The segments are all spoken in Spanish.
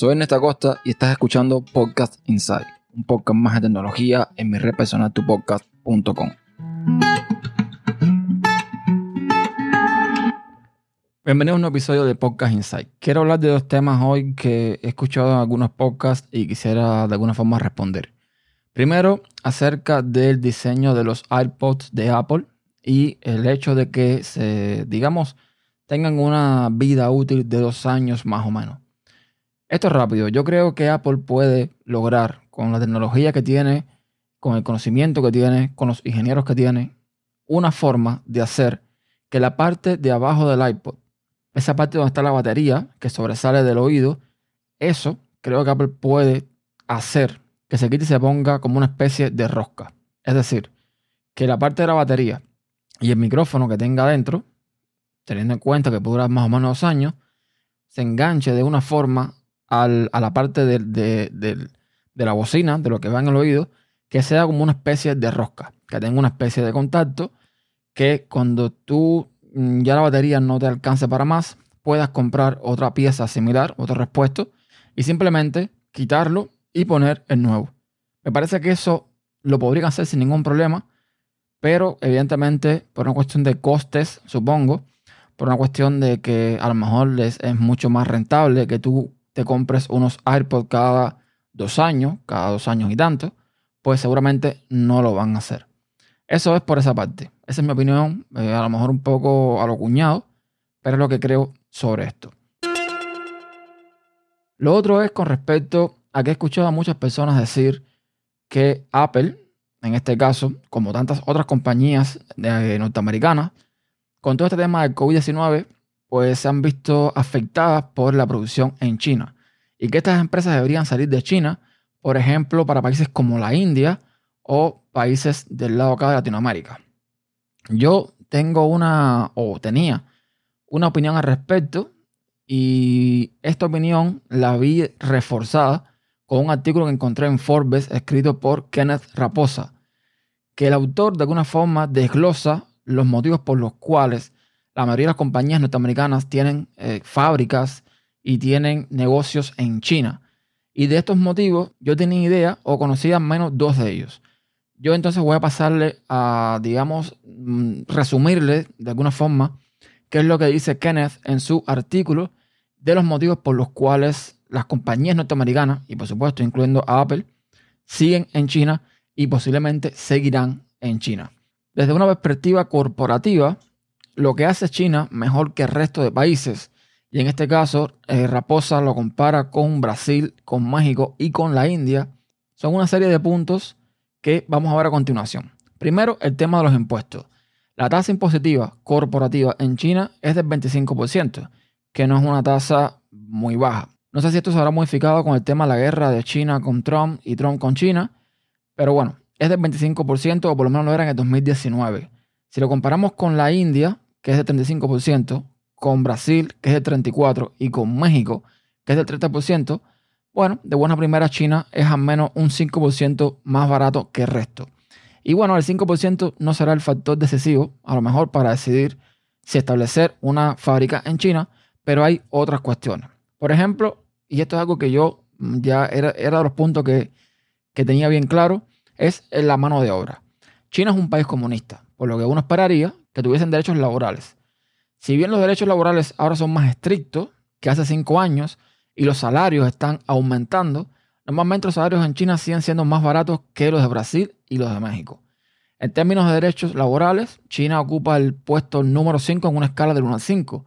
Soy Ernesto Costa y estás escuchando Podcast Inside, un podcast más de tecnología en mi red personal tupodcast.com. Bienvenido a un episodio de Podcast Inside. Quiero hablar de dos temas hoy que he escuchado en algunos podcasts y quisiera de alguna forma responder. Primero, acerca del diseño de los iPods de Apple y el hecho de que se, digamos, tengan una vida útil de dos años más o menos. Esto es rápido. Yo creo que Apple puede lograr con la tecnología que tiene, con el conocimiento que tiene, con los ingenieros que tiene, una forma de hacer que la parte de abajo del iPod, esa parte donde está la batería que sobresale del oído, eso creo que Apple puede hacer que se quite y se ponga como una especie de rosca. Es decir, que la parte de la batería y el micrófono que tenga adentro, teniendo en cuenta que puede durar más o menos dos años, se enganche de una forma a la parte de, la bocina, de lo que va en el oído, que sea como una especie de rosca, que tenga una especie de contacto, que cuando tú mm, ya la batería no te alcance para más, puedas comprar otra pieza similar, otro repuesto, y simplemente quitarlo y poner el nuevo. Me parece que eso lo podrían hacer sin ningún problema, pero evidentemente por una cuestión de costes, supongo, por una cuestión de que a lo mejor les es mucho más rentable que tú compres unos AirPods cada dos años, cada dos años y tanto, pues seguramente no lo van a hacer. Eso es por esa parte. Esa es mi opinión, eh, a lo mejor un poco a lo cuñado, pero es lo que creo sobre esto. Lo otro es con respecto a que he escuchado a muchas personas decir que Apple, en este caso, como tantas otras compañías eh, norteamericanas, con todo este tema del COVID-19, pues se han visto afectadas por la producción en China. Y que estas empresas deberían salir de China, por ejemplo, para países como la India o países del lado acá de Latinoamérica. Yo tengo una, o tenía, una opinión al respecto y esta opinión la vi reforzada con un artículo que encontré en Forbes escrito por Kenneth Raposa, que el autor de alguna forma desglosa los motivos por los cuales la mayoría de las compañías norteamericanas tienen eh, fábricas y tienen negocios en China. Y de estos motivos yo tenía idea o conocía menos dos de ellos. Yo entonces voy a pasarle a, digamos, mm, resumirle de alguna forma qué es lo que dice Kenneth en su artículo de los motivos por los cuales las compañías norteamericanas, y por supuesto incluyendo a Apple, siguen en China y posiblemente seguirán en China. Desde una perspectiva corporativa, lo que hace China mejor que el resto de países, y en este caso eh, Raposa lo compara con Brasil, con México y con la India, son una serie de puntos que vamos a ver a continuación. Primero, el tema de los impuestos. La tasa impositiva corporativa en China es del 25%, que no es una tasa muy baja. No sé si esto se habrá modificado con el tema de la guerra de China con Trump y Trump con China, pero bueno, es del 25% o por lo menos lo era en el 2019. Si lo comparamos con la India, que es del 35%, con Brasil, que es del 34%, y con México, que es del 30%, bueno, de buena primera China es al menos un 5% más barato que el resto. Y bueno, el 5% no será el factor decisivo, a lo mejor para decidir si establecer una fábrica en China, pero hay otras cuestiones. Por ejemplo, y esto es algo que yo ya era, era de los puntos que, que tenía bien claro, es la mano de obra. China es un país comunista, por lo que uno esperaría que tuviesen derechos laborales. Si bien los derechos laborales ahora son más estrictos que hace cinco años y los salarios están aumentando, normalmente los salarios en China siguen siendo más baratos que los de Brasil y los de México. En términos de derechos laborales, China ocupa el puesto número 5 en una escala de 1 a 5,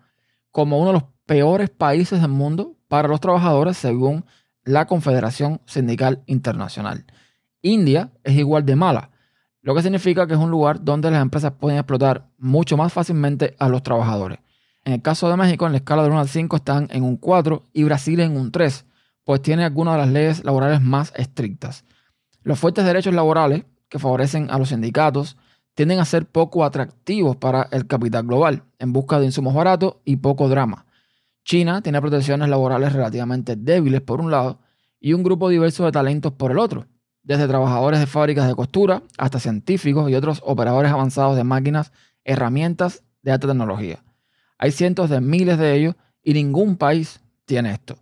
como uno de los peores países del mundo para los trabajadores según la Confederación Sindical Internacional. India es igual de mala, lo que significa que es un lugar donde las empresas pueden explotar mucho más fácilmente a los trabajadores. En el caso de México, en la escala de 1 al 5 están en un 4 y Brasil en un 3, pues tiene algunas de las leyes laborales más estrictas. Los fuertes derechos laborales que favorecen a los sindicatos tienden a ser poco atractivos para el capital global, en busca de insumos baratos y poco drama. China tiene protecciones laborales relativamente débiles por un lado y un grupo diverso de talentos por el otro desde trabajadores de fábricas de costura hasta científicos y otros operadores avanzados de máquinas, herramientas de alta tecnología. Hay cientos de miles de ellos y ningún país tiene esto.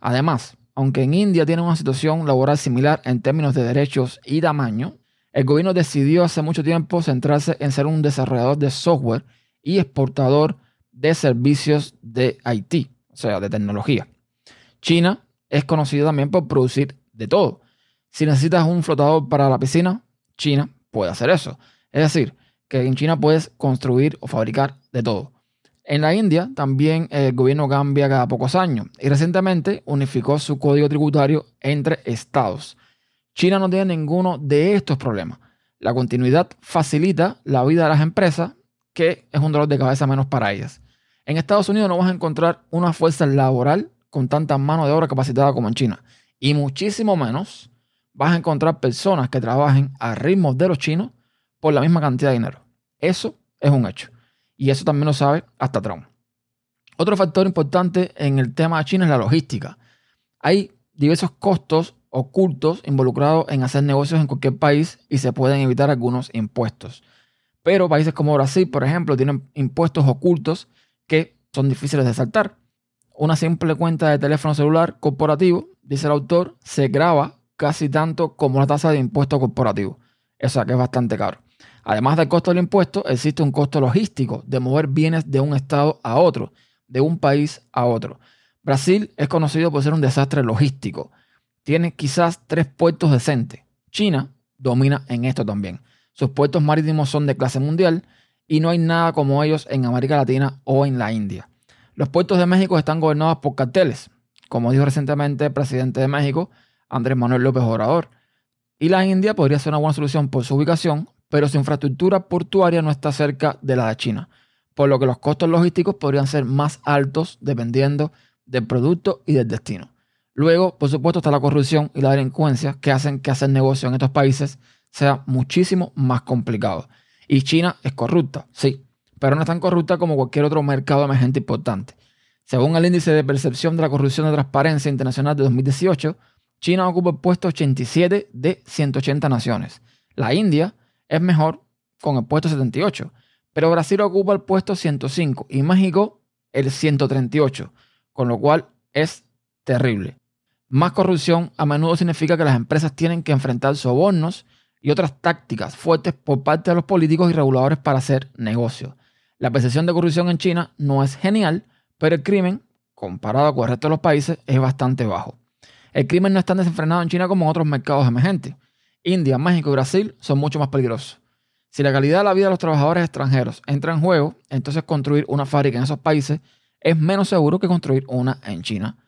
Además, aunque en India tiene una situación laboral similar en términos de derechos y tamaño, el gobierno decidió hace mucho tiempo centrarse en ser un desarrollador de software y exportador de servicios de IT, o sea, de tecnología. China es conocido también por producir de todo. Si necesitas un flotador para la piscina, China puede hacer eso. Es decir, que en China puedes construir o fabricar de todo. En la India también el gobierno cambia cada pocos años y recientemente unificó su código tributario entre estados. China no tiene ninguno de estos problemas. La continuidad facilita la vida de las empresas, que es un dolor de cabeza menos para ellas. En Estados Unidos no vas a encontrar una fuerza laboral con tanta mano de obra capacitada como en China. Y muchísimo menos vas a encontrar personas que trabajen a ritmos de los chinos por la misma cantidad de dinero. Eso es un hecho. Y eso también lo sabe hasta Trump. Otro factor importante en el tema de China es la logística. Hay diversos costos ocultos involucrados en hacer negocios en cualquier país y se pueden evitar algunos impuestos. Pero países como Brasil, por ejemplo, tienen impuestos ocultos que son difíciles de saltar. Una simple cuenta de teléfono celular corporativo, dice el autor, se graba casi tanto como la tasa de impuesto corporativo. O sea que es bastante caro. Además del costo del impuesto, existe un costo logístico de mover bienes de un estado a otro, de un país a otro. Brasil es conocido por ser un desastre logístico. Tiene quizás tres puertos decentes. China domina en esto también. Sus puertos marítimos son de clase mundial y no hay nada como ellos en América Latina o en la India. Los puertos de México están gobernados por carteles, como dijo recientemente el presidente de México, Andrés Manuel López Obrador. Y la India podría ser una buena solución por su ubicación, pero su infraestructura portuaria no está cerca de la de China, por lo que los costos logísticos podrían ser más altos dependiendo del producto y del destino. Luego, por supuesto, está la corrupción y la delincuencia que hacen que hacer negocio en estos países sea muchísimo más complicado. Y China es corrupta, sí, pero no es tan corrupta como cualquier otro mercado emergente importante. Según el índice de percepción de la corrupción de transparencia internacional de 2018, China ocupa el puesto 87 de 180 naciones. La India es mejor con el puesto 78, pero Brasil ocupa el puesto 105 y México el 138, con lo cual es terrible. Más corrupción a menudo significa que las empresas tienen que enfrentar sobornos y otras tácticas fuertes por parte de los políticos y reguladores para hacer negocio. La percepción de corrupción en China no es genial, pero el crimen, comparado con el resto de los países, es bastante bajo. El crimen no es tan desenfrenado en China como en otros mercados emergentes. India, México y Brasil son mucho más peligrosos. Si la calidad de la vida de los trabajadores extranjeros entra en juego, entonces construir una fábrica en esos países es menos seguro que construir una en China.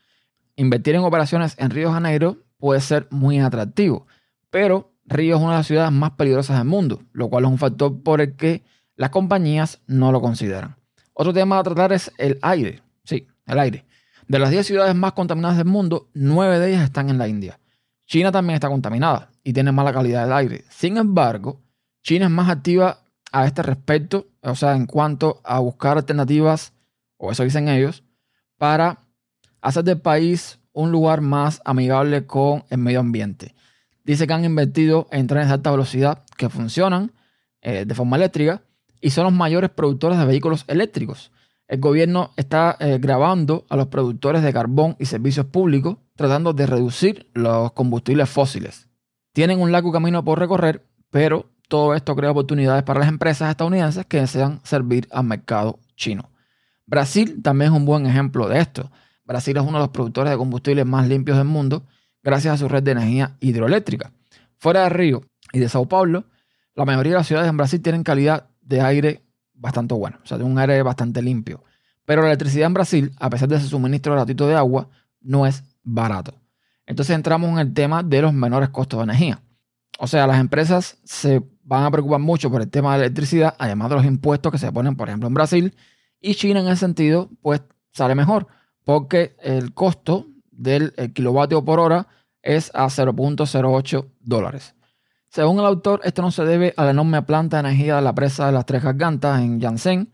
Invertir en operaciones en Río Janeiro puede ser muy atractivo, pero Río es una de las ciudades más peligrosas del mundo, lo cual es un factor por el que las compañías no lo consideran. Otro tema a tratar es el aire. Sí, el aire. De las 10 ciudades más contaminadas del mundo, 9 de ellas están en la India. China también está contaminada y tiene mala calidad del aire. Sin embargo, China es más activa a este respecto, o sea, en cuanto a buscar alternativas, o eso dicen ellos, para hacer del país un lugar más amigable con el medio ambiente. Dice que han invertido en trenes de alta velocidad que funcionan eh, de forma eléctrica y son los mayores productores de vehículos eléctricos. El gobierno está eh, grabando a los productores de carbón y servicios públicos tratando de reducir los combustibles fósiles. Tienen un largo camino por recorrer, pero todo esto crea oportunidades para las empresas estadounidenses que desean servir al mercado chino. Brasil también es un buen ejemplo de esto. Brasil es uno de los productores de combustibles más limpios del mundo gracias a su red de energía hidroeléctrica. Fuera de Río y de Sao Paulo, la mayoría de las ciudades en Brasil tienen calidad de aire bastante buena, o sea, de un aire bastante limpio. Pero la electricidad en Brasil, a pesar de su suministro gratuito de agua, no es barato. Entonces entramos en el tema de los menores costos de energía. O sea, las empresas se van a preocupar mucho por el tema de la electricidad, además de los impuestos que se ponen, por ejemplo, en Brasil. Y China en ese sentido, pues sale mejor, porque el costo del kilovatio por hora es a 0.08 dólares. Según el autor, esto no se debe a la enorme planta de energía de la presa de las Tres Gargantas en Yansen,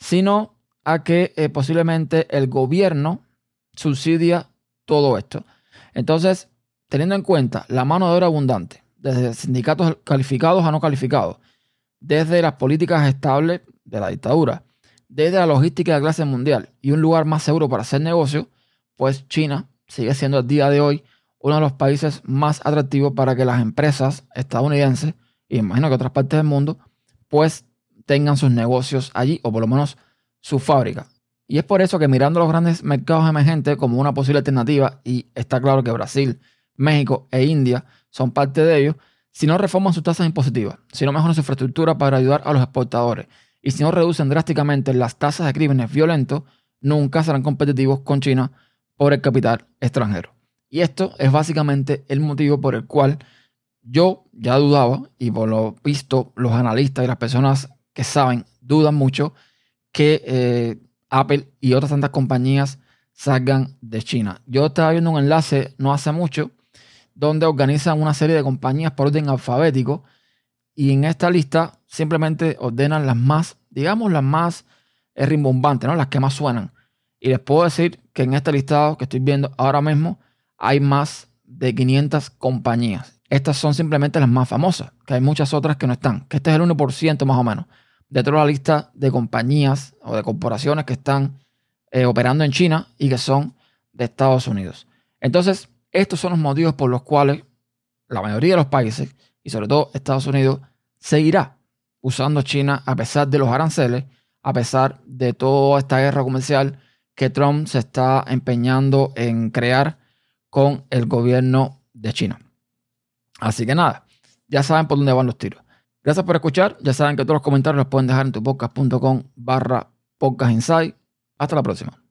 sino a que eh, posiblemente el gobierno subsidia todo esto. Entonces, teniendo en cuenta la mano de obra abundante, desde sindicatos calificados a no calificados, desde las políticas estables de la dictadura, desde la logística de clase mundial y un lugar más seguro para hacer negocio, pues China sigue siendo el día de hoy uno de los países más atractivos para que las empresas estadounidenses, y imagino que otras partes del mundo, pues tengan sus negocios allí, o por lo menos su fábrica. Y es por eso que mirando los grandes mercados emergentes como una posible alternativa, y está claro que Brasil, México e India son parte de ellos, si no reforman sus tasas impositivas, si no mejoran su infraestructura para ayudar a los exportadores, y si no reducen drásticamente las tasas de crímenes violentos, nunca serán competitivos con China por el capital extranjero. Y esto es básicamente el motivo por el cual yo ya dudaba, y por lo visto los analistas y las personas que saben dudan mucho, que eh, Apple y otras tantas compañías salgan de China. Yo estaba viendo un enlace no hace mucho donde organizan una serie de compañías por orden alfabético y en esta lista simplemente ordenan las más, digamos, las más rimbombantes, ¿no? las que más suenan. Y les puedo decir que en este listado que estoy viendo ahora mismo hay más de 500 compañías. Estas son simplemente las más famosas, que hay muchas otras que no están, este es el 1% más o menos de toda la lista de compañías o de corporaciones que están eh, operando en China y que son de Estados Unidos. Entonces, estos son los motivos por los cuales la mayoría de los países, y sobre todo Estados Unidos, seguirá usando China a pesar de los aranceles, a pesar de toda esta guerra comercial que Trump se está empeñando en crear con el gobierno de China. Así que nada, ya saben por dónde van los tiros. Gracias por escuchar. Ya saben que todos los comentarios los pueden dejar en tu podcast.com barra podcast Hasta la próxima.